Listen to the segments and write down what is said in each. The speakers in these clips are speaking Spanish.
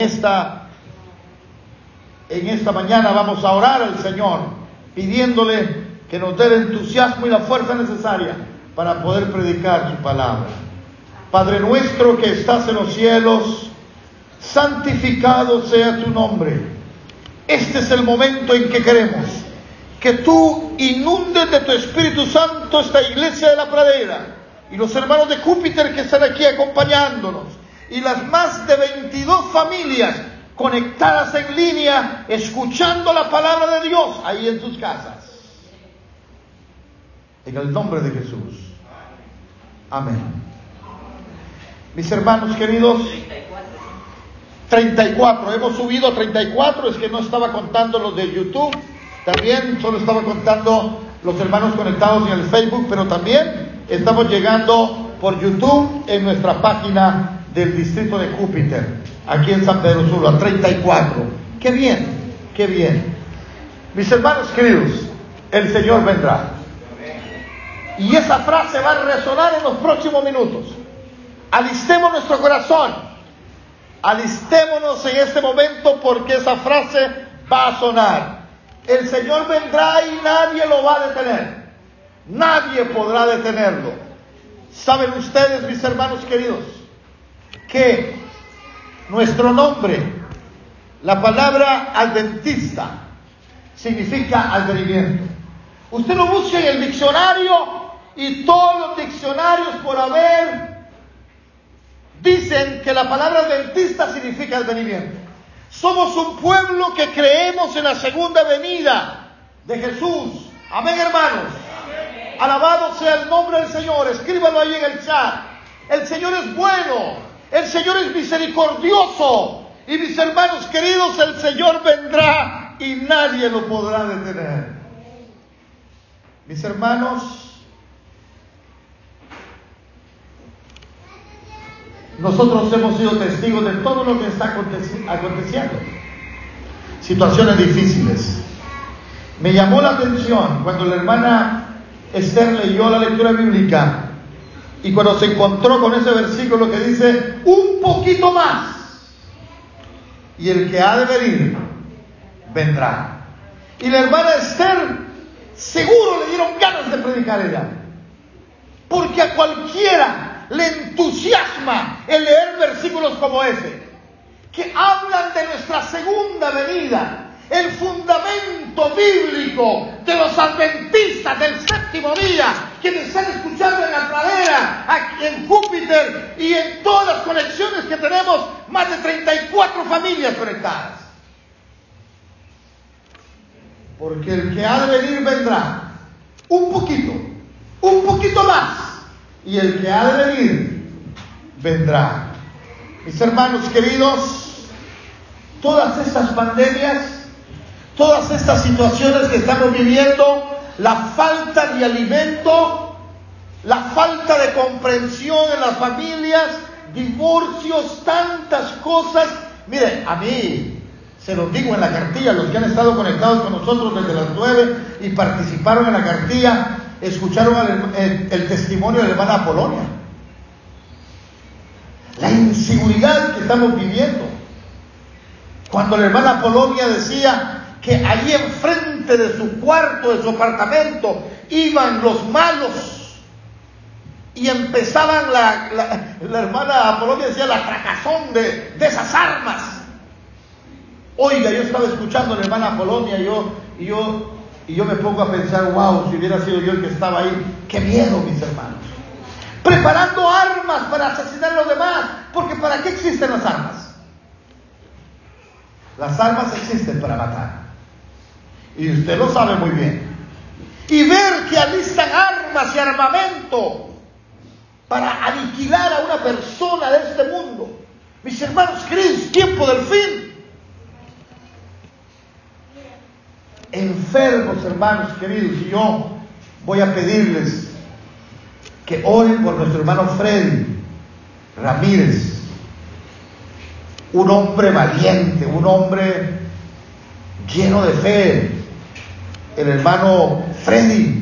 esta, en esta mañana vamos a orar al Señor, pidiéndole que nos dé el entusiasmo y la fuerza necesaria para poder predicar su palabra. Padre nuestro que estás en los cielos, santificado sea tu nombre. Este es el momento en que queremos que tú inundes de tu Espíritu Santo esta iglesia de la pradera y los hermanos de Júpiter que están aquí acompañándonos y las más de 22 familias conectadas en línea, escuchando la palabra de Dios ahí en sus casas. En el nombre de Jesús. Amén. Mis hermanos queridos, 34, hemos subido a 34, es que no estaba contando los de YouTube, también solo estaba contando los hermanos conectados en el Facebook, pero también estamos llegando por YouTube en nuestra página del distrito de Júpiter, aquí en San Pedro Sula, 34. Qué bien, qué bien. Mis hermanos queridos, el Señor vendrá. Y esa frase va a resonar en los próximos minutos. Alistemos nuestro corazón. Alistémonos en este momento porque esa frase va a sonar. El Señor vendrá y nadie lo va a detener. Nadie podrá detenerlo. ¿Saben ustedes, mis hermanos queridos? Que nuestro nombre, la palabra adventista, significa advenimiento. Usted lo busca en el diccionario y todos los diccionarios por haber dicen que la palabra adventista significa advenimiento. Somos un pueblo que creemos en la segunda venida de Jesús. Amén, hermanos. Alabado sea el nombre del Señor. Escríbalo ahí en el chat. El Señor es bueno. El Señor es misericordioso. Y mis hermanos queridos, el Señor vendrá y nadie lo podrá detener. Mis hermanos, nosotros hemos sido testigos de todo lo que está aconteciendo. Situaciones difíciles. Me llamó la atención cuando la hermana Esther leyó la lectura bíblica y cuando se encontró con ese versículo que dice, un poquito más, y el que ha de venir, vendrá. Y la hermana Esther, seguro le dieron ganas de predicar ella, porque a cualquiera le entusiasma el leer versículos como ese, que hablan de nuestra segunda venida, el fundamento bíblico de los adventistas del séptimo día, quienes están escuchando en la pradera, aquí en Júpiter y en todas las conexiones que tenemos, más de 34 familias conectadas. Porque el que ha de venir vendrá un poquito, un poquito más, y el que ha de venir vendrá. Mis hermanos queridos, todas estas pandemias todas estas situaciones que estamos viviendo, la falta de alimento, la falta de comprensión en las familias, divorcios, tantas cosas. Mire, a mí, se los digo en la cartilla, los que han estado conectados con nosotros desde las nueve y participaron en la cartilla, escucharon el testimonio de la hermana Polonia. La inseguridad que estamos viviendo. Cuando la hermana Polonia decía, que ahí enfrente de su cuarto, de su apartamento, iban los malos y empezaban la, hermana Apolonia decía la fracasón de, de, esas armas. Oiga, yo estaba escuchando a la hermana Apolonia y yo, y yo, y yo me pongo a pensar, wow, si hubiera sido yo el que estaba ahí, qué miedo, mis hermanos. Preparando armas para asesinar a los demás, porque ¿para qué existen las armas? Las armas existen para matar. Y usted lo sabe muy bien. Y ver que alistan armas y armamento para aniquilar a una persona de este mundo. Mis hermanos queridos, tiempo del fin. Enfermos, hermanos queridos, y yo voy a pedirles que oren por nuestro hermano Freddy Ramírez, un hombre valiente, un hombre lleno de fe, el hermano Freddy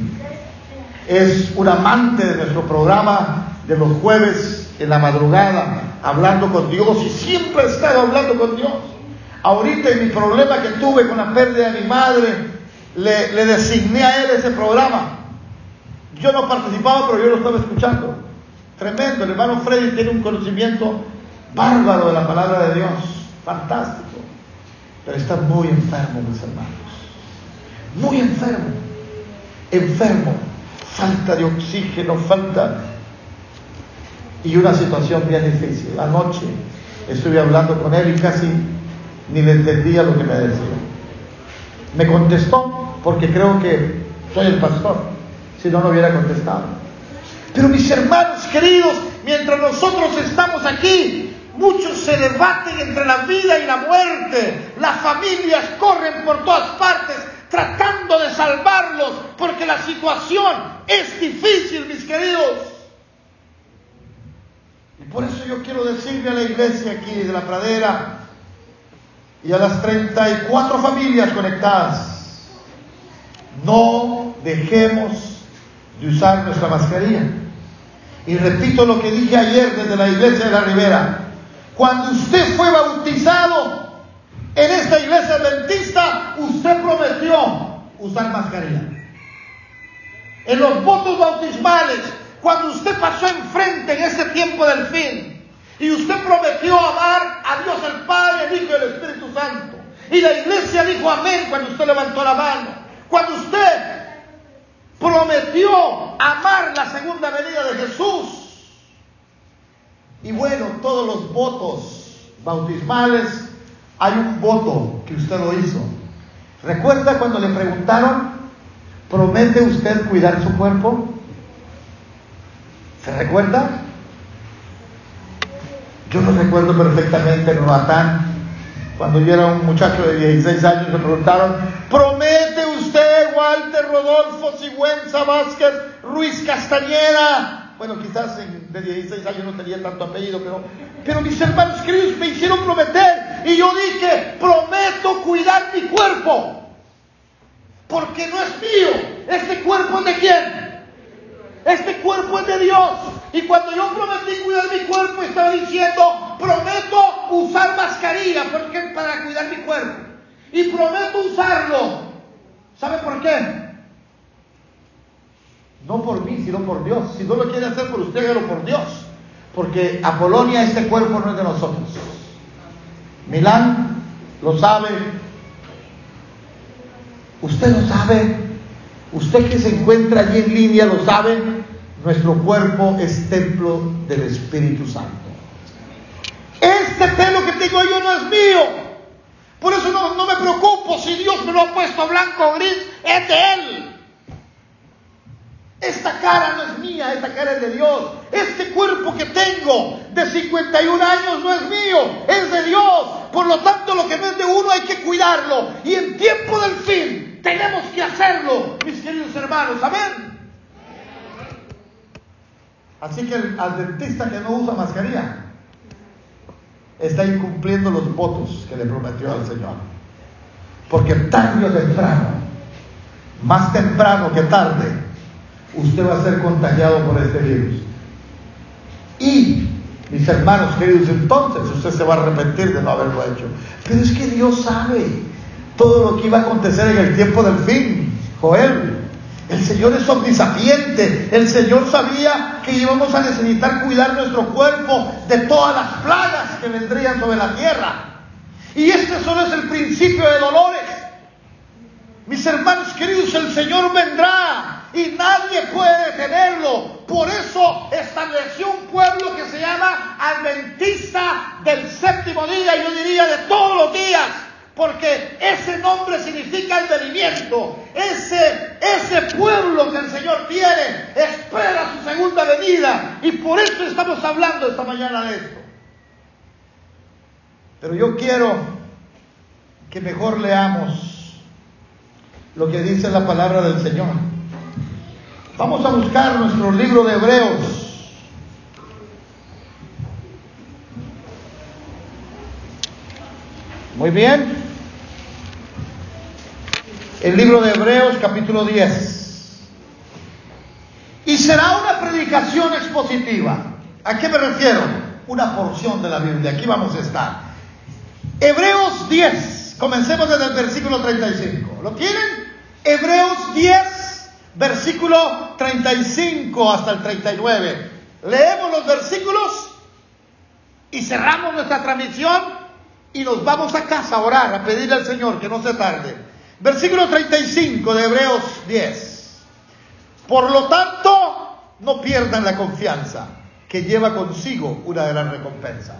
es un amante de nuestro programa de los jueves en la madrugada. hablando con Dios y siempre he estado hablando con Dios. Ahorita en mi problema que tuve con la pérdida de mi madre, le, le designé a él ese programa. Yo no participaba, pero yo lo estaba escuchando. Tremendo, el hermano Freddy tiene un conocimiento bárbaro de la palabra de Dios, fantástico. Pero está muy enfermo, mis hermanos. Muy enfermo. Enfermo. Falta de oxígeno, falta. Y una situación bien difícil. Anoche estuve hablando con él y casi ni le entendía lo que me decía. Me contestó porque creo que soy el pastor, si no, no hubiera contestado. Pero mis hermanos queridos, mientras nosotros estamos aquí, muchos se debaten entre la vida y la muerte. Las familias corren por todas partes tratando de salvarlos porque la situación es difícil, mis queridos. Y por eso yo quiero decirle a la iglesia aquí de la pradera, y a las 34 familias conectadas, no dejemos de usar nuestra mascarilla. Y repito lo que dije ayer desde la iglesia de la Ribera. Cuando usted fue bautizado en esta iglesia adventista, usted prometió usar mascarilla. En los votos bautismales, cuando usted pasó enfrente en ese tiempo del fin, y usted prometió amar a Dios el Padre, el Hijo y el Espíritu Santo. Y la iglesia dijo amén cuando usted levantó la mano. Cuando usted prometió amar la segunda venida de Jesús. Y bueno, todos los votos bautismales, hay un voto que usted lo hizo. ¿Recuerda cuando le preguntaron, ¿promete usted cuidar su cuerpo? ¿Se recuerda? Yo lo recuerdo perfectamente en Roatán, cuando yo era un muchacho de 16 años, me preguntaron, ¿promete usted Walter Rodolfo Sigüenza Vázquez Ruiz Castañeda? Bueno, quizás de 16 años no tenía tanto apellido, pero, pero mis hermanos queridos me hicieron prometer y yo dije, prometo cuidar mi cuerpo, porque no es mío, este cuerpo es de quién? Este cuerpo es de Dios. Y cuando yo prometí cuidar mi cuerpo, estaba diciendo, prometo usar mascarilla porque para cuidar mi cuerpo. Y prometo usarlo. ¿Sabe por qué? No por mí, sino por Dios. Si no lo quiere hacer por usted, hágalo por Dios. Porque a Polonia este cuerpo no es de nosotros. Milán lo sabe. Usted lo sabe. Usted que se encuentra allí en línea lo sabe. Nuestro cuerpo es templo del Espíritu Santo. Este pelo que tengo yo no es mío. Por eso no, me preocupo si Dios me lo ha puesto blanco o gris, es de Él. Esta cara no es mía, esta cara es de Dios. Este cuerpo que tengo de 51 años no es mío, es de Dios. Por lo tanto, lo que no es de uno hay que cuidarlo. Y en tiempo del fin tenemos que hacerlo, mis queridos hermanos. Amén. Así que el adventista que no usa mascarilla está incumpliendo los votos que le prometió al Señor. Porque tarde o temprano, más temprano que tarde, usted va a ser contagiado por este virus. Y, mis hermanos queridos, entonces usted se va a arrepentir de no haberlo hecho. Pero es que Dios sabe todo lo que iba a acontecer en el tiempo del fin, Joel. El Señor es omnisapiente. El Señor sabía que íbamos a necesitar cuidar nuestro cuerpo de todas las plagas que vendrían sobre la tierra. Y este solo es el principio de dolores. Mis hermanos queridos, el Señor vendrá y nadie puede detenerlo. Por eso estableció un pueblo que se llama Adventista del séptimo día, yo diría de todos los días porque ese nombre significa el venimiento. Ese, ese pueblo que el Señor tiene espera su segunda venida. Y por eso estamos esto. Pero yo quiero que mejor leamos lo que dice la palabra del Señor. Vamos a buscar nuestro libro de Hebreos. Muy bien el libro de Hebreos capítulo 10. Y será una predicación expositiva. ¿A qué me refiero? una porción de la Biblia. Aquí vamos a estar. Hebreos 10, comencemos desde el versículo 35. ¿Lo tienen? Hebreos 10, versículo 35 hasta el 39. Leemos los versículos y cerramos nuestra transmisión y nos vamos a casa a orar, a pedirle al Señor que no se tarde. Versículo 35 de Hebreos 10. Por lo tanto, no pierdan la confianza que lleva consigo una de las recompensas.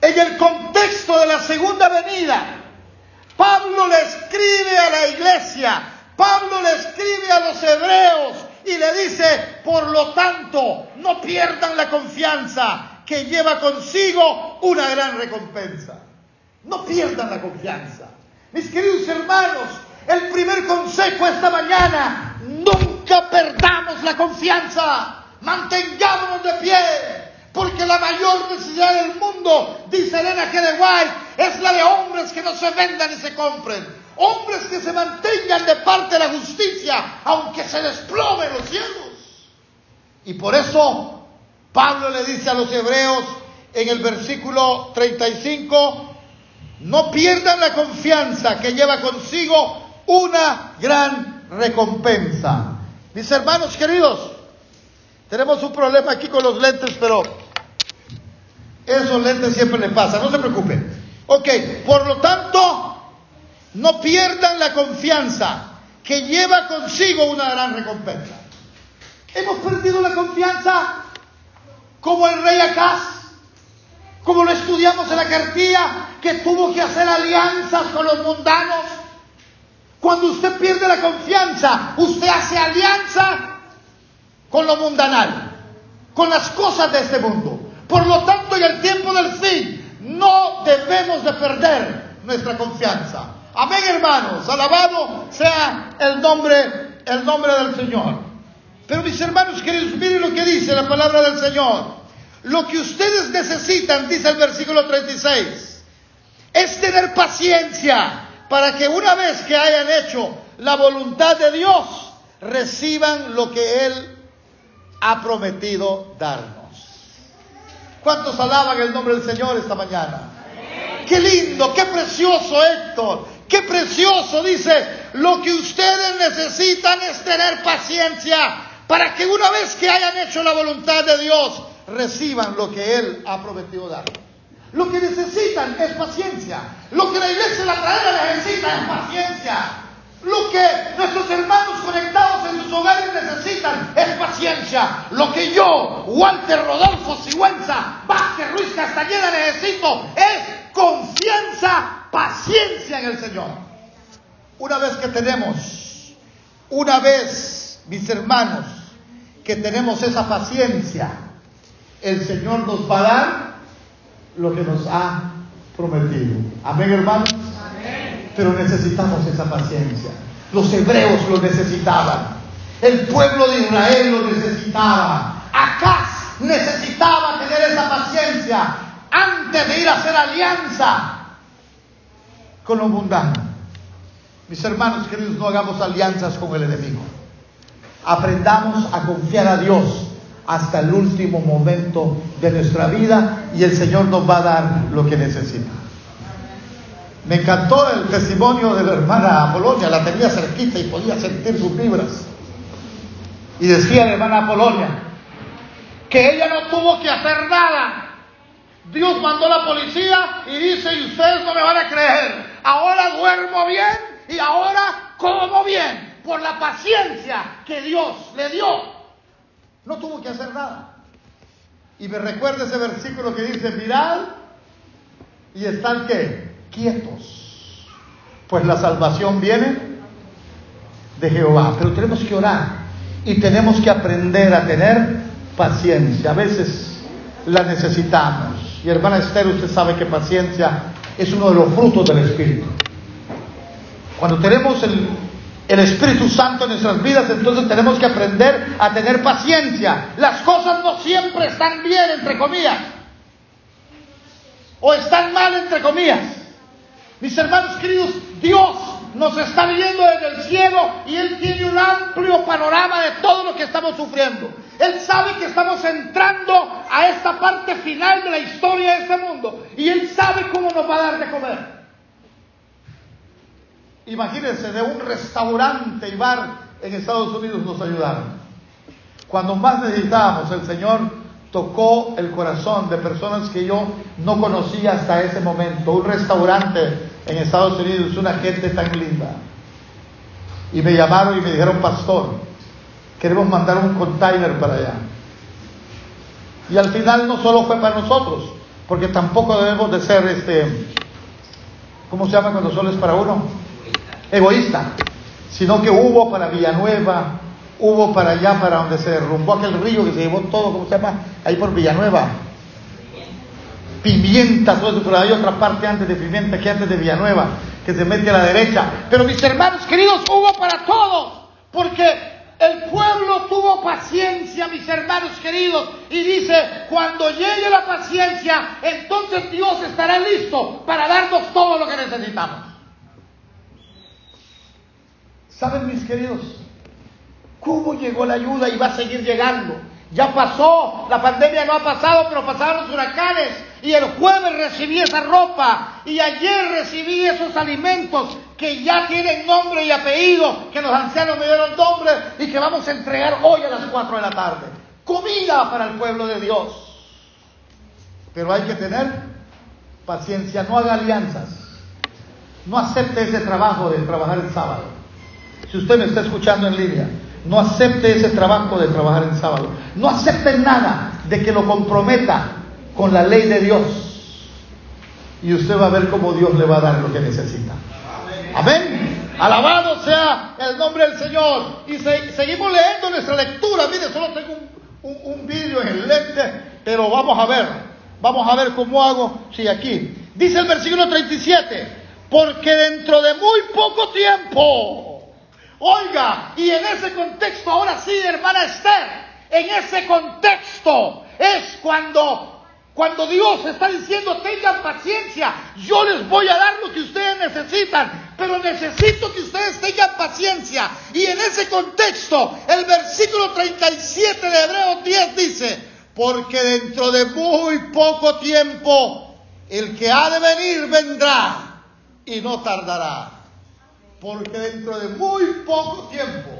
En el contexto de la segunda venida, Pablo le escribe a la iglesia, Pablo le escribe a los hebreos y le dice, por lo tanto, no pierdan la confianza que lleva consigo una gran recompensa. No pierdan la confianza. Mis queridos hermanos, el primer consejo esta mañana, nunca perdamos la confianza, mantengámonos de pie, porque la mayor necesidad del mundo, dice Elena G. White, es la de hombres que no se vendan y se compren, hombres que se mantengan de parte de la justicia, aunque se desplomen los cielos. Y por eso Pablo le dice a los hebreos en el versículo 35, no pierdan la confianza que lleva consigo una gran recompensa. Mis hermanos queridos, tenemos un problema aquí con los lentes, pero esos lentes siempre le pasa, no se preocupen. Ok, por lo tanto, no pierdan la confianza que lleva consigo una gran recompensa. Hemos perdido la confianza como el rey Acaz como lo estudiamos en la cartilla, que tuvo que hacer alianzas con los mundanos. Cuando usted pierde la confianza, usted hace alianza con lo mundanal, con las cosas de este mundo. Por lo tanto, en el tiempo del fin, no debemos de perder nuestra confianza. Amén, hermanos. Alabado sea el nombre, el nombre del Señor. Pero mis hermanos queridos, miren lo que dice la palabra del Señor. Lo que ustedes necesitan, dice el versículo 36, es tener paciencia para que una vez que hayan hecho la voluntad de Dios, reciban lo que Él ha prometido darnos. ¿Cuántos alaban el nombre del Señor esta mañana? Qué lindo, qué precioso Héctor, qué precioso dice, lo que ustedes necesitan es tener paciencia para que una vez que hayan hecho la voluntad de Dios, reciban lo que Él ha prometido dar. Lo que necesitan es paciencia. Lo que la iglesia la traera necesita es paciencia. Lo que nuestros hermanos conectados en sus hogares necesitan es paciencia. Lo que yo, Walter Rodolfo Sigüenza, Vázquez Ruiz Castañeda necesito es confianza, paciencia en el Señor. Una vez que tenemos, una vez, mis hermanos, que tenemos esa paciencia, el Señor nos va a dar lo que nos ha prometido. Amén, hermanos. Pero necesitamos esa paciencia. Los hebreos lo necesitaban. El pueblo de Israel lo necesitaba. Acá necesitaba tener esa paciencia antes de ir a hacer alianza con lo mundano. Mis hermanos queridos, no hagamos alianzas con el enemigo. Aprendamos a confiar a Dios hasta el último momento de nuestra vida y el Señor nos va a dar lo que necesita. Me encantó el testimonio de la hermana Apolonia, la tenía cerquita y podía sentir sus vibras. Y decía la hermana Apolonia que ella no tuvo que hacer nada. Dios mandó la policía y dice, y ustedes no me van a creer, ahora duermo bien y ahora como bien, por la paciencia que Dios le dio no tuvo que hacer nada. Y me recuerda ese versículo que dice, mirad y están qué? Quietos. Pues la salvación viene de Jehová. Pero tenemos que orar y tenemos que aprender a tener paciencia. A veces la necesitamos. Y hermana Esther, usted sabe que paciencia es uno de los frutos del Espíritu. Cuando tenemos el Espíritu Santo en nuestras vidas, entonces tenemos que aprender a tener paciencia. Las cosas no siempre están bien, entre comillas, o están mal, entre comillas. Mis hermanos queridos, Dios nos está viendo desde el cielo y Él tiene un amplio panorama de todo lo que estamos sufriendo. Él sabe que estamos entrando a esta parte final de la historia de este mundo y Él sabe cómo nos va a dar de comer. Imagínense, de un restaurante y bar en Estados Unidos nos ayudaron. Cuando más necesitábamos, el Señor tocó el corazón de personas que yo no conocía hasta ese momento. Un restaurante en Estados Unidos, una gente tan linda. Y me llamaron y me dijeron, pastor, queremos mandar un container para allá. Y al final no solo fue para nosotros, porque tampoco debemos de ser, este, ¿cómo se llama cuando solo es para uno? Egoísta. Sino que hubo para Villanueva, hubo para allá, para donde se derrumbó aquel río que se llevó todo, ¿cómo se llama? Ahí por Villanueva Pimienta, todo eso, pero hay otra parte antes de Pimienta que antes de Villanueva, que se mete a la derecha. Pero mis hermanos queridos, hubo para todos, porque el pueblo tuvo paciencia, mis hermanos queridos, y dice, cuando llegue la paciencia, entonces Dios estará listo para darnos todo lo que necesitamos. ¿Saben, mis queridos? ¿Cómo llegó la ayuda y va a seguir llegando? Ya pasó, la pandemia no ha pasado, pero pasaron los huracanes. Y el jueves recibí esa ropa. Y ayer recibí esos alimentos que ya tienen nombre y apellido, que los ancianos me dieron nombre y que vamos a entregar hoy a las 4 de la tarde. Comida para el pueblo de Dios. Pero hay que tener paciencia, no haga alianzas. No acepte ese trabajo de trabajar el sábado. Si usted me está escuchando en línea, no acepte ese trabajo de trabajar en sábado. No acepte nada de que lo comprometa con la ley de Dios. Y usted va a ver cómo Dios le va a dar lo que necesita. Amén. Alabado sea el nombre del Señor. Y seguimos leyendo nuestra lectura. Mire, solo tengo un, un vídeo en el lente, pero vamos a ver. Vamos a ver cómo hago. Sí, aquí. Dice el versículo 37. Porque dentro de muy poco tiempo Oiga, y en ese contexto, ahora sí, hermana Esther, en ese contexto es cuando, cuando Dios está diciendo, tengan paciencia, yo les voy a dar lo que ustedes necesitan, pero necesito que ustedes tengan paciencia. Y en ese contexto, el versículo 37 de Hebreos 10 dice, porque dentro de muy poco tiempo, el que ha de venir vendrá y no tardará porque dentro de muy poco tiempo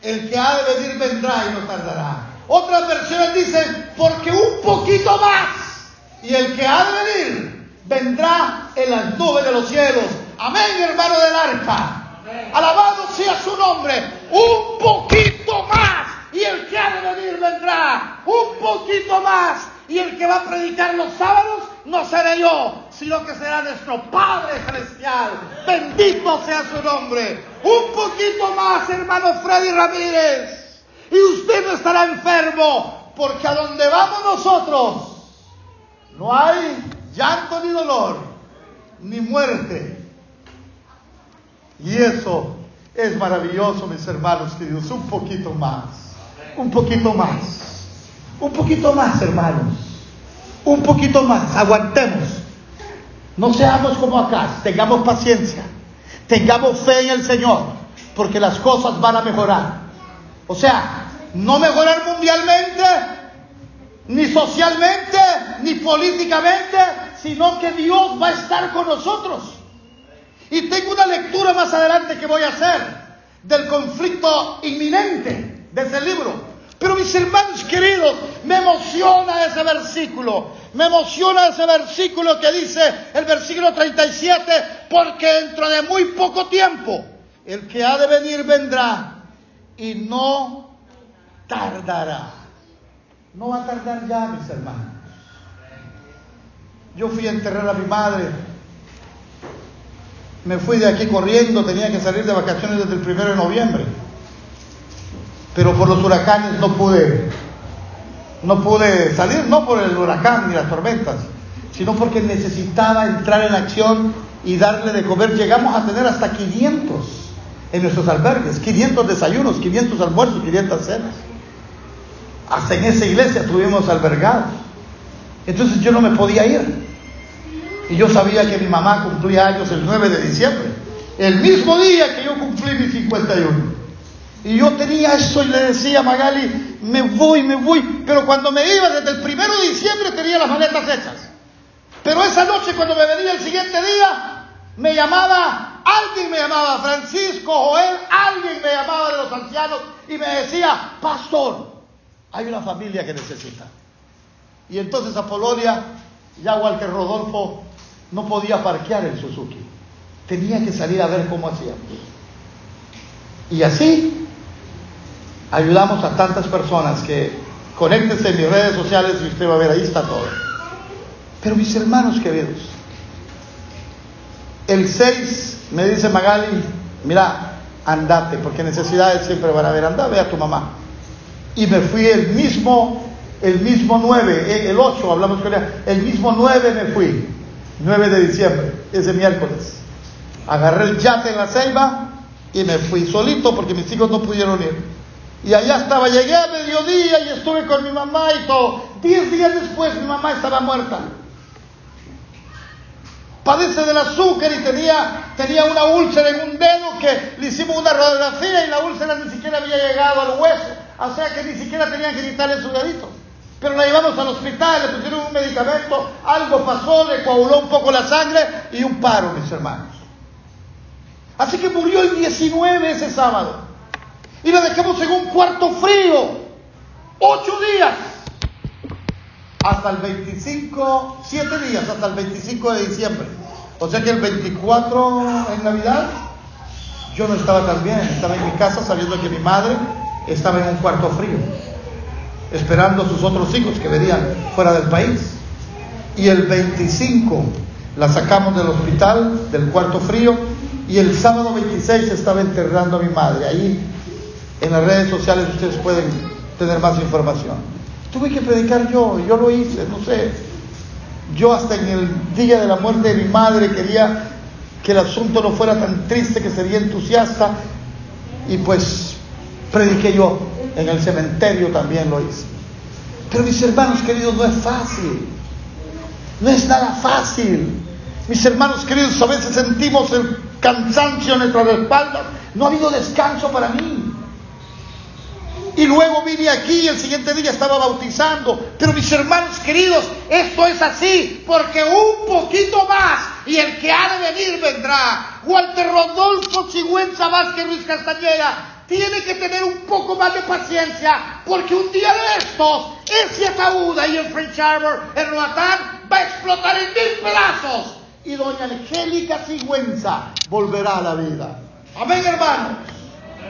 el que ha de venir vendrá y no tardará. Otras versiones dicen, porque un poquito más y el que ha de venir vendrá en las nubes de los cielos. Amén, hermano del arca. Alabado sea su nombre. Un poquito más y el que ha de venir vendrá. Un poquito más y el que va a predicar los sábados no seré yo, sino que será nuestro Padre Celestial. Bendito sea su nombre. Un poquito más, hermano Freddy Ramírez. Y usted no estará enfermo, porque a donde vamos nosotros no hay llanto ni dolor, ni muerte. Y eso es maravilloso, mis hermanos queridos. Un poquito más, un poquito más, un poquito más, hermanos. Un poquito más, aguantemos. No seamos como acá, tengamos paciencia, tengamos fe en el Señor, porque las cosas van a mejorar. O sea, no mejorar mundialmente, ni socialmente, ni políticamente, sino que Dios va a estar con nosotros. Y tengo una lectura más adelante que voy a hacer del conflicto inminente de ese libro. Pero mis hermanos queridos, me emociona ese versículo. Me emociona ese versículo que dice el versículo 37, porque dentro de muy poco tiempo el que ha de venir vendrá y no tardará. No va a tardar ya, mis hermanos. Yo fui a enterrar a mi madre. Me fui de aquí corriendo, tenía que salir de vacaciones desde el primero de noviembre pero por los huracanes no pude, no pude salir, no por el huracán ni las tormentas, sino porque necesitaba entrar en acción y darle de comer. Llegamos a tener hasta 500 en nuestros albergues, 500 desayunos, 500 almuerzos, 500 cenas. Hasta en esa iglesia estuvimos albergados. Entonces yo no me podía ir. Y yo sabía que mi mamá cumplía años el 9 de diciembre, el mismo día que yo cumplí mis 51. Y yo tenía eso y le decía a Magali, me voy, me voy. Pero cuando me iba desde el primero de diciembre tenía las maletas hechas. Pero esa noche cuando me venía el siguiente día, me llamaba, alguien me llamaba, Francisco, Joel, alguien me llamaba de los ancianos y me decía, pastor, hay una familia que necesita. Y entonces a Polonia, ya Walter Rodolfo no podía parquear el Suzuki. Tenía que salir a ver cómo hacía. Y así ayudamos a tantas personas que conéctense en mis redes sociales y usted va a ver, ahí está todo. Pero mis hermanos queridos, el 6 me dice Magali, mira, andate, porque necesidades siempre van a haber, anda, ve a tu mamá. Y me fui el mismo, el mismo 9, el 8, hablamos con ella, el mismo 9 me fui, 9 de diciembre, ese miércoles. Agarré el yate en la ceiba y me fui solito porque mis hijos no pudieron ir. Y allá estaba, llegué a mediodía y estuve con mi mamá y todo. Diez días después mi mamá estaba muerta. Padece del azúcar y tenía, tenía una úlcera en un dedo que le hicimos una radiografía y la úlcera ni siquiera había llegado al hueso. O sea que ni siquiera tenían que quitarle su dedito. Pero la llevamos al hospital, le pusieron un medicamento, algo pasó, le coaguló un poco la sangre y un paro, mis hermanos. Así que murió el 19 ese sábado. Y la dejamos en un cuarto frío. Ocho días. Hasta el 25, siete días, hasta el 25 de diciembre. O sea que el 24 en Navidad, yo no estaba tan bien. Estaba en mi casa sabiendo que mi madre estaba en un cuarto frío. Esperando a sus otros hijos que venían fuera del país. Y el 25 la sacamos del hospital, del cuarto frío, y el sábado 26 estaba enterrando a mi madre. Ahí en las redes sociales ustedes pueden tener más información. Tuve que predicar yo, yo lo hice, no sé. Yo hasta en el día de la muerte de mi madre quería que el asunto no fuera tan triste, que sería entusiasta. Y pues prediqué yo, en el cementerio también lo hice. Pero mis hermanos queridos, no es fácil. No es nada fácil. Mis hermanos queridos, a veces sentimos el cansancio en nuestras espaldas. No ha habido descanso para mí. Y luego vine aquí y el siguiente día estaba bautizando. Pero mis hermanos queridos, esto es así, porque un poquito más y el que ha de venir vendrá. Walter Rodolfo Sigüenza Vázquez Ruiz Castañeda tiene que tener un poco más de paciencia, porque un día de estos, ese ataúd ahí en French Harbor, en Roatán, va a explotar en mil pedazos. Y doña Angélica Sigüenza volverá a la vida. Amén, hermanos.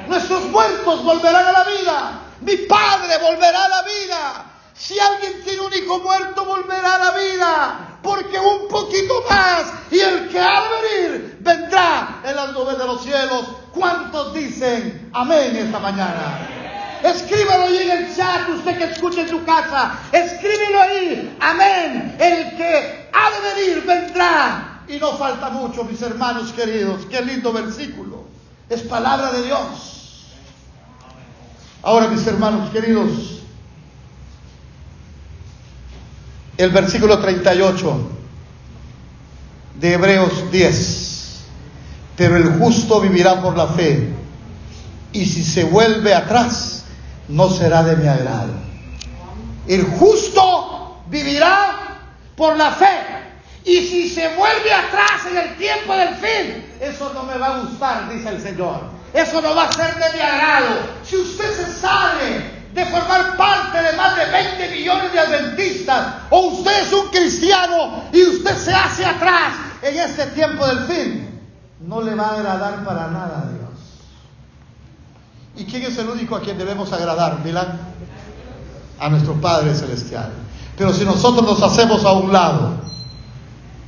Nuestros muertos volverán a la vida. Mi padre volverá a la vida. Si alguien tiene un hijo muerto, volverá a la vida. Porque un poquito más y el que ha de venir vendrá en las nubes de los cielos. ¿Cuántos dicen amén esta mañana? Escríbelo ahí en el chat, usted que escucha en su casa. Escríbelo ahí. Amén. El que ha de venir vendrá. Y no falta mucho, mis hermanos queridos. Qué lindo versículo. Es palabra de Dios. Ahora, mis hermanos queridos, el versículo 38 de Hebreos 10, pero el justo vivirá por la fe, y si se vuelve atrás, no será de mi agrado. El justo vivirá por la fe, y si se vuelve atrás en el tiempo del fin, eso no me va a gustar, dice el Señor. Eso no va a ser de mi agrado. Si usted se sale de formar parte de más de 20 millones de adventistas, o usted es un cristiano y usted se hace atrás en este tiempo del fin, no le va a agradar para nada a Dios. ¿Y quién es el único a quien debemos agradar, Milán? A nuestro Padre Celestial. Pero si nosotros nos hacemos a un lado,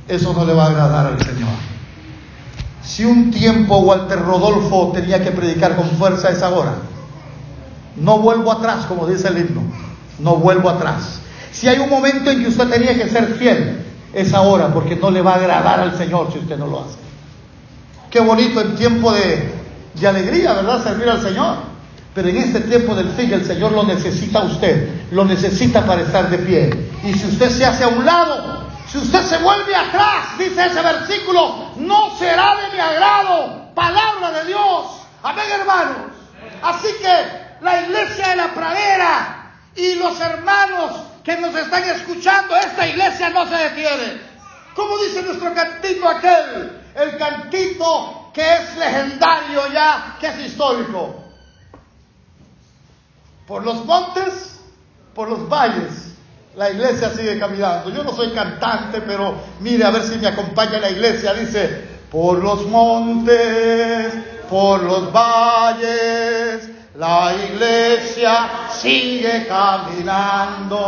eso no le va a agradar al Señor. Si un tiempo Walter Rodolfo tenía que predicar con fuerza, es ahora. No vuelvo atrás, como dice el himno. No vuelvo atrás. Si hay un momento en que usted tenía que ser fiel, es ahora, porque no le va a agradar al Señor si usted no lo hace. Qué bonito en tiempo de, alegría, ¿verdad? Servir al Señor. Pero en este tiempo del fin el Señor lo necesita a usted, lo necesita para estar de pie. Y si usted se hace a un lado, Si usted se vuelve atrás, dice ese versículo, no será de mi agrado. Palabra de Dios. Amén, hermanos. Así que la iglesia de la pradera y los hermanos que nos están escuchando, esta iglesia no se detiene. Como dice nuestro cantito aquel, el cantito que es legendario ya, que es histórico. Por los montes, por los valles, la iglesia sigue caminando. Yo no soy cantante, pero mire a ver si me acompaña la iglesia. Dice, por los montes, por los valles, la iglesia sigue caminando.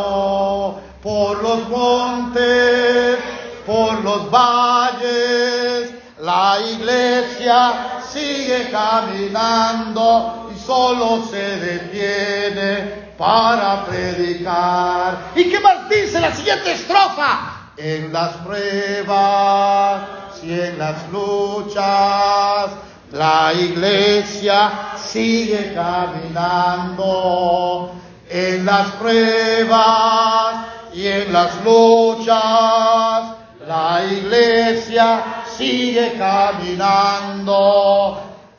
Por los montes, por los valles, la iglesia sigue caminando solo se detiene para predicar. ¿Y qué más dice la siguiente estrofa? En las pruebas y en las luchas, la iglesia sigue caminando. En las pruebas y en las luchas, la iglesia sigue caminando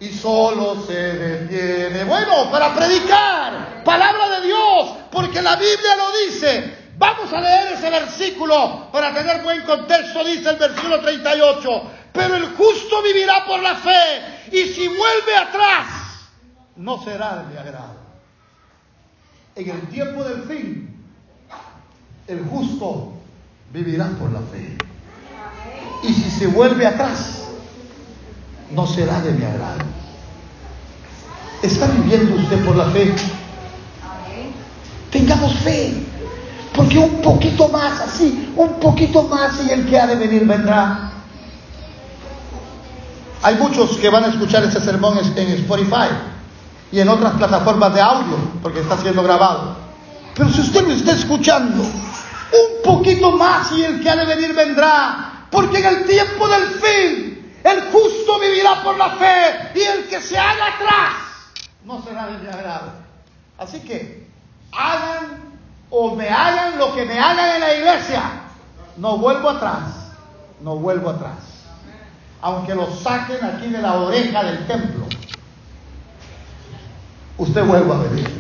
y solo se detiene. Bueno, para predicar palabra de Dios, porque la Biblia lo dice. Vamos a leer ese versículo para tener buen contexto, dice el versículo 38. Pero el justo vivirá por la fe y si vuelve atrás, no será de mi agrado. En el tiempo del fin, el justo vivirá por la fe. Y si se vuelve atrás, no será de mi agrado. ¿Está viviendo usted por la fe? Tengamos fe, porque un poquito más así, un poquito más y el que ha de venir vendrá. Hay muchos que van a escuchar ese sermón en Spotify y en otras plataformas de audio, porque está siendo grabado. Pero si usted lo está escuchando, un poquito más y el que ha de venir vendrá, porque en el tiempo del fin el justo vivirá por la fe y el que se haga atrás no será agrado. Así que hagan o me hagan lo que me hagan en la iglesia. No vuelvo atrás, no vuelvo atrás. Aunque lo saquen aquí de la oreja del templo, usted vuelva a venir.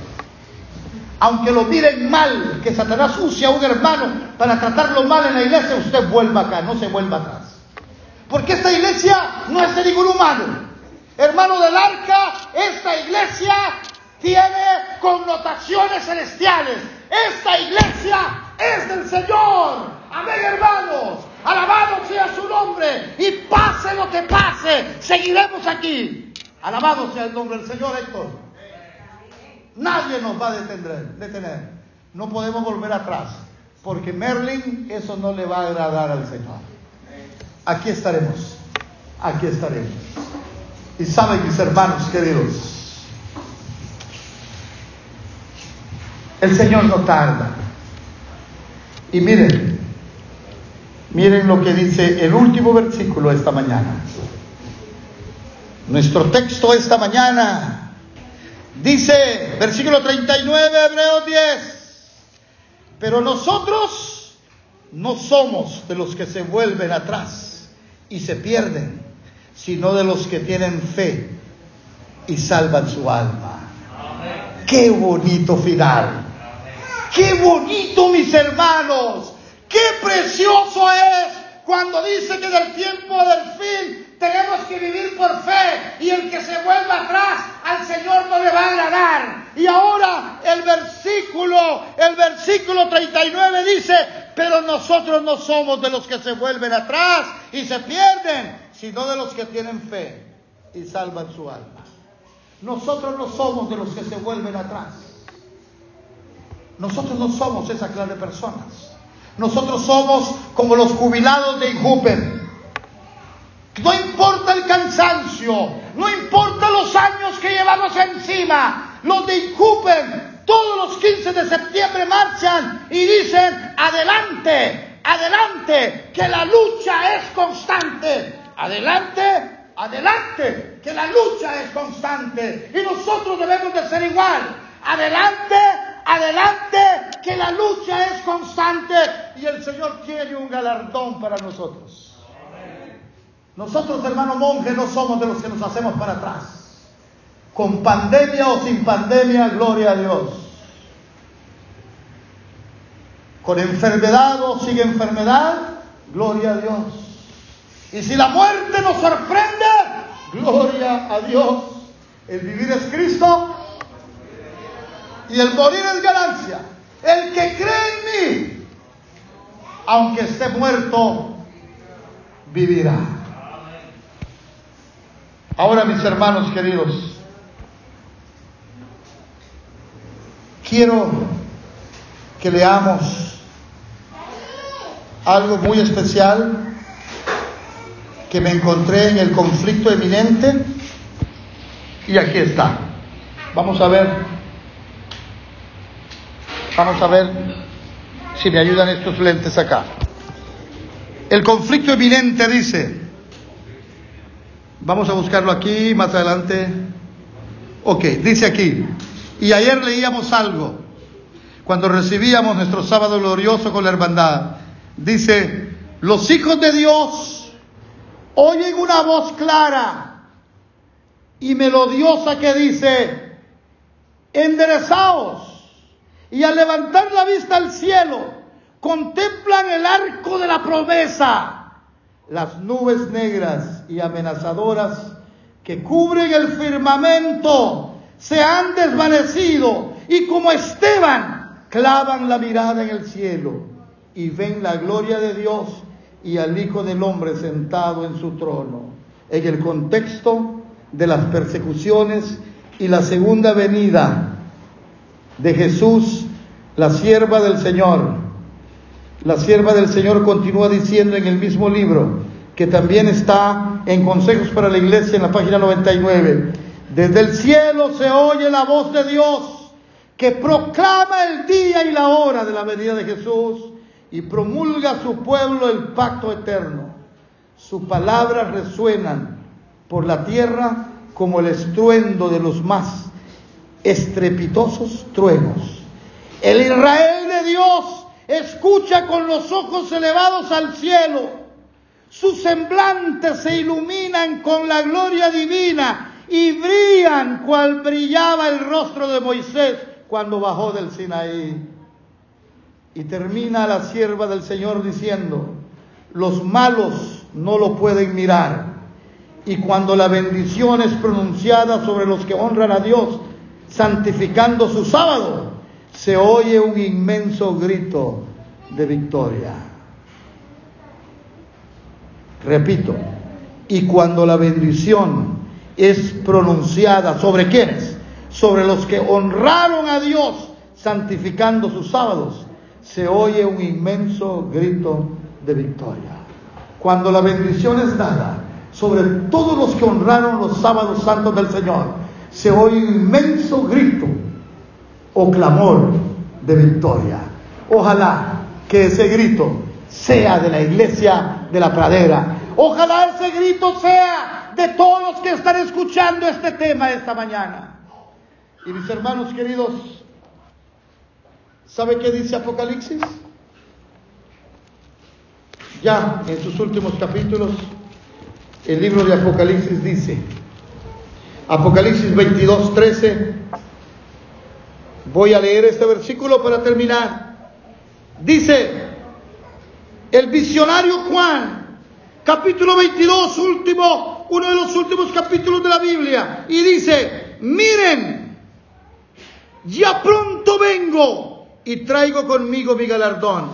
Aunque lo miren mal, que Satanás use a un hermano para tratarlo mal en la iglesia, usted vuelva acá, no se vuelva atrás. Porque esta iglesia no es de ningún humano. Hermano del arca, esta iglesia tiene connotaciones celestiales. Esta iglesia es del Señor. Amén, hermanos. Alabado sea su nombre. Y pase lo que pase, seguiremos aquí. Alabado sea el nombre del Señor, Héctor. Nadie nos va a detener, detener. No podemos volver atrás. Porque Merlin eso no le va a agradar al Señor aquí estaremos, aquí estaremos. Y saben mis hermanos queridos, el Señor no tarda. Y miren, miren lo que dice el último versículo esta mañana. Nuestro texto esta mañana dice, versículo 39, Hebreos 10, pero nosotros no somos de los que se vuelven atrás y se pierden, sino de los que tienen fe y salvan su alma. Qué bonito final. Qué bonito, mis hermanos. Qué precioso es cuando dice que del tiempo del fin tenemos que vivir por fe y el que se vuelva atrás al Señor no le va a agradar. Y ahora el versículo, el versículo 39 dice, pero nosotros no somos de los que se vuelven atrás y se pierden, sino de los que tienen fe y salvan su alma. Nosotros no somos de los que se vuelven atrás. Nosotros no somos esa clase de personas. Nosotros somos como los jubilados de Injupen no importa el cansancio, no importa los años que llevamos encima, los de Incupen todos los 15 de septiembre marchan y dicen, adelante, adelante, que la lucha es constante, adelante, adelante, que la lucha es constante. Y nosotros debemos de ser igual, adelante, adelante, que la lucha es constante y el Señor tiene un galardón para nosotros. Nosotros, hermano monje, no somos de los que nos hacemos para atrás. Con pandemia o sin pandemia, gloria a Dios. Con enfermedad o sin enfermedad, gloria a Dios. Y si la muerte nos sorprende, gloria a Dios. El vivir es Cristo y el morir es ganancia. El que cree en mí, aunque esté muerto, vivirá. Ahora, mis hermanos queridos, quiero que leamos algo muy especial que me encontré en el conflicto eminente y aquí está. Vamos a ver, vamos a ver si me ayudan estos lentes acá. El conflicto eminente dice, vamos a buscarlo aquí, más adelante. Ok, dice aquí, y ayer leíamos algo, cuando recibíamos nuestro sábado glorioso con la hermandad. Dice, los hijos de Dios oyen una voz clara y melodiosa que dice, enderezaos y al levantar la vista al cielo, contemplan el arco de la promesa, las nubes negras y amenazadoras que cubren el firmamento se han desvanecido y como Esteban clavan la mirada en el cielo y ven la gloria de Dios y al Hijo del Hombre sentado en su trono. En el contexto de las persecuciones y la segunda venida de Jesús, la sierva del Señor. La sierva del Señor continúa diciendo en el mismo libro, que también está en Consejos para la Iglesia en la página 99. Desde el cielo se oye la voz de Dios que proclama el día y la hora de la venida de Jesús y promulga a su pueblo el pacto eterno. Sus palabras resuenan por la tierra como el estruendo de los más estrepitosos truenos. El Israel de Dios escucha con los ojos elevados al cielo. Sus semblantes se iluminan con la gloria divina y brillan cual brillaba el rostro de Moisés cuando bajó del Sinaí. Y termina la sierva del Señor diciendo, los malos no lo pueden mirar. Y cuando la bendición es pronunciada sobre los que honran a Dios, santificando su sábado, se oye un inmenso grito de victoria. Repito, y cuando la bendición es pronunciada sobre quiénes? Sobre los que honraron a Dios santificando sus sábados, se oye un inmenso grito de victoria. Cuando la bendición es dada sobre todos los que honraron los sábados santos del Señor, se oye un inmenso grito o clamor de victoria. Ojalá que ese grito sea de la iglesia de la pradera. Ojalá ese grito sea de todos los que están escuchando este tema esta mañana. Y mis hermanos queridos, ¿sabe qué dice Apocalipsis? Ya en sus últimos capítulos, el libro de Apocalipsis dice, Apocalipsis 22, 13, voy a leer este versículo para terminar. Dice, el visionario Juan, capítulo 22, último, uno de los últimos capítulos de la Biblia, y dice, miren, ya pronto vengo y traigo conmigo mi galardón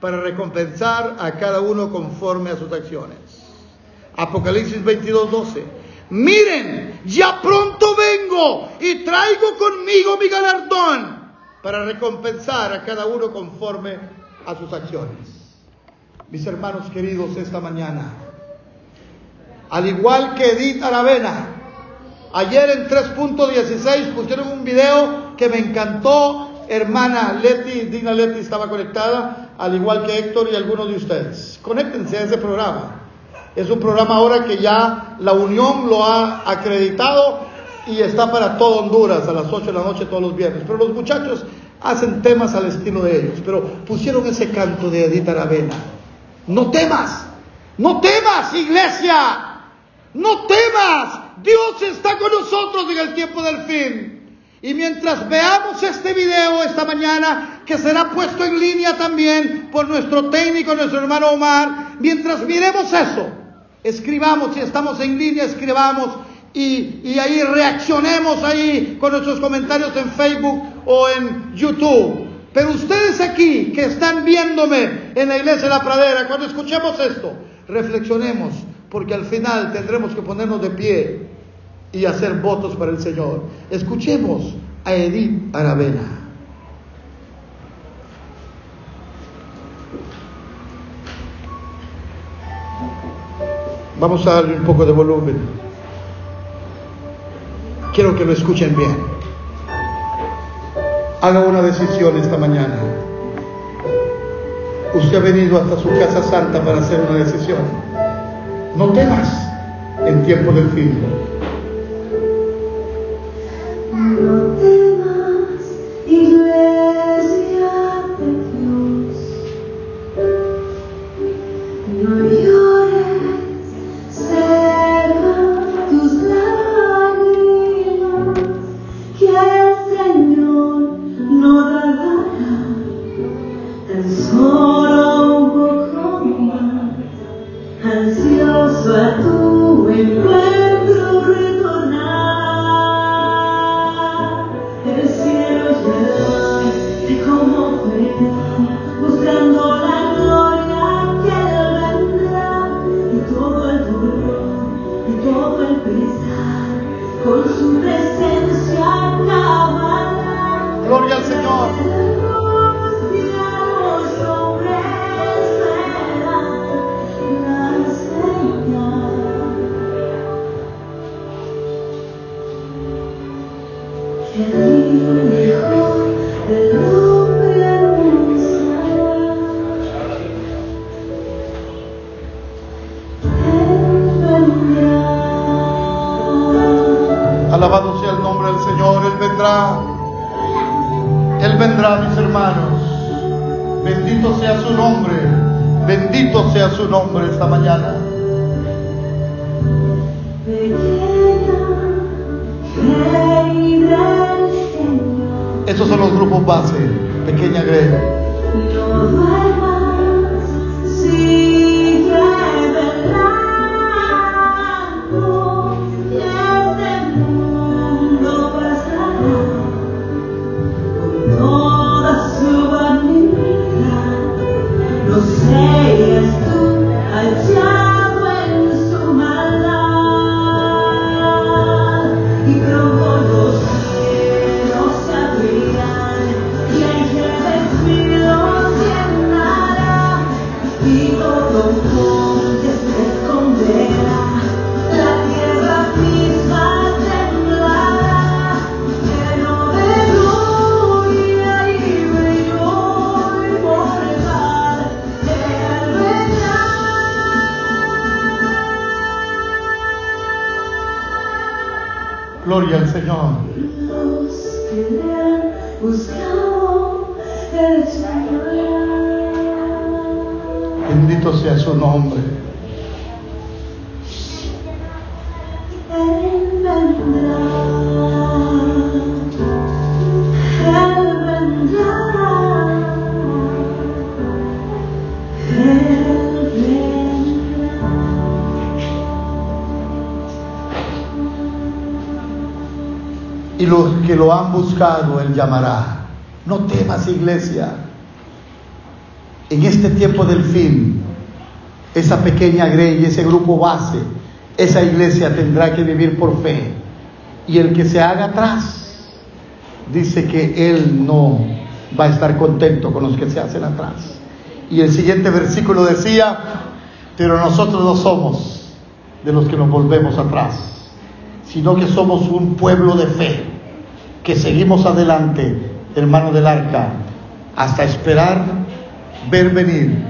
para recompensar a cada uno conforme a sus acciones. Apocalipsis 22, 12. Miren, ya pronto vengo y traigo conmigo mi galardón para recompensar a cada uno conforme a sus acciones mis hermanos queridos, esta mañana. Al igual que Edith Aravena, ayer en 3.16 pusieron un video que me encantó. Hermana Leti, Dina Leti estaba conectada, al igual que Héctor y algunos de ustedes. Conéctense a ese programa. Es un programa ahora que ya la Unión lo ha acreditado y está para todo Honduras a las 8 de la noche todos los viernes. Pero los muchachos hacen temas al estilo de ellos, pero pusieron ese canto de Edith Aravena. No temas, no temas, iglesia, no temas, Dios está con nosotros en el tiempo del fin. Y mientras veamos este video esta mañana, que será puesto en línea también por nuestro técnico, nuestro hermano Omar, mientras miremos eso, escribamos, si estamos en línea, escribamos y, y ahí reaccionemos ahí con nuestros comentarios en Facebook o en YouTube. Pero ustedes aquí que están viéndome en la iglesia de la pradera, cuando escuchemos esto, reflexionemos, porque al final tendremos que ponernos de pie y hacer votos para el Señor. Escuchemos a Edith Aravena. Vamos a darle un poco de volumen. Quiero que lo escuchen bien. Haga una decisión esta mañana. Usted ha venido hasta su casa santa para hacer una decisión. No temas en tiempo del fin. 多么伟大。say és tu. Que lo han buscado, Él llamará. No temas, iglesia. En este tiempo del fin, esa pequeña grey, ese grupo base, esa iglesia tendrá que vivir por fe. Y el que se haga atrás, dice que Él no va a estar contento con los que se hacen atrás. Y el siguiente versículo decía, pero nosotros no somos de los que nos volvemos atrás, sino que somos un pueblo de fe que seguimos adelante, hermano del arca, hasta esperar ver venir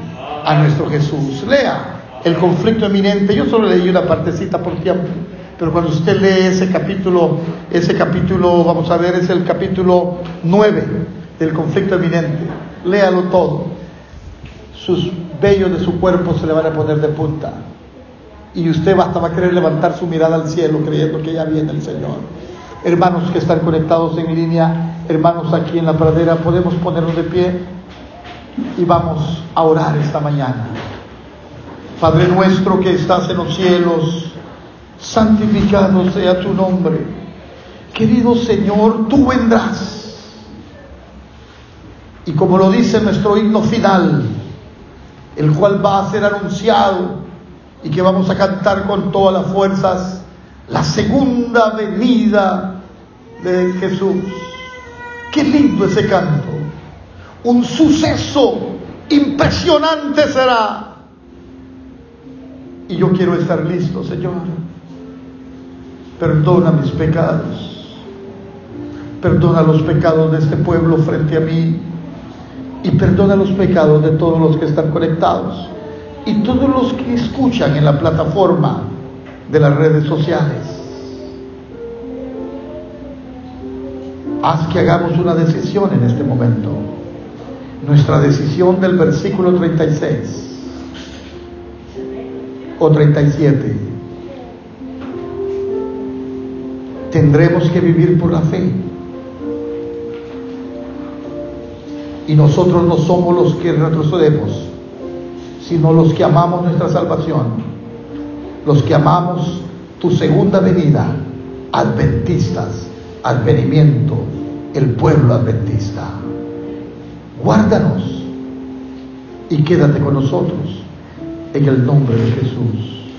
a nuestro Jesús. Lea el conflicto eminente. Yo solo leí una partecita por tiempo, pero cuando usted lee ese capítulo, ese capítulo, vamos a ver, es el capítulo 9. del conflicto eminente. Léalo todo. Sus vellos de su cuerpo se le van a poner de punta. Y usted basta va a querer levantar su mirada al cielo creyendo que ya viene el Señor. Hermanos que están conectados en línea, hermanos aquí en la pradera, podemos ponernos de pie y vamos a orar esta mañana. Padre nuestro que estás en los cielos, santificado sea tu nombre. Querido Señor, tú vendrás. Y como lo dice nuestro himno final, el cual va a ser anunciado y que vamos a cantar con todas las fuerzas, la segunda venida de Jesús. Qué lindo ese canto. Un suceso impresionante será. Y yo quiero estar listo, Señor. Perdona mis pecados. Perdona los pecados de este pueblo frente a mí. Y perdona los pecados de todos los que están conectados. Y todos los que escuchan en la plataforma de las redes sociales. Haz que hagamos una decisión en este momento. Nuestra decisión del versículo 36 o 37. Tendremos que vivir por la fe. Y nosotros no somos los que retrocedemos, sino los que amamos nuestra salvación, los que amamos tu segunda venida, adventistas, advenimiento, el pueblo adventista. Guárdanos y quédate con nosotros en el nombre de Jesús.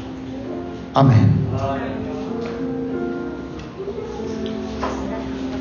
Amén.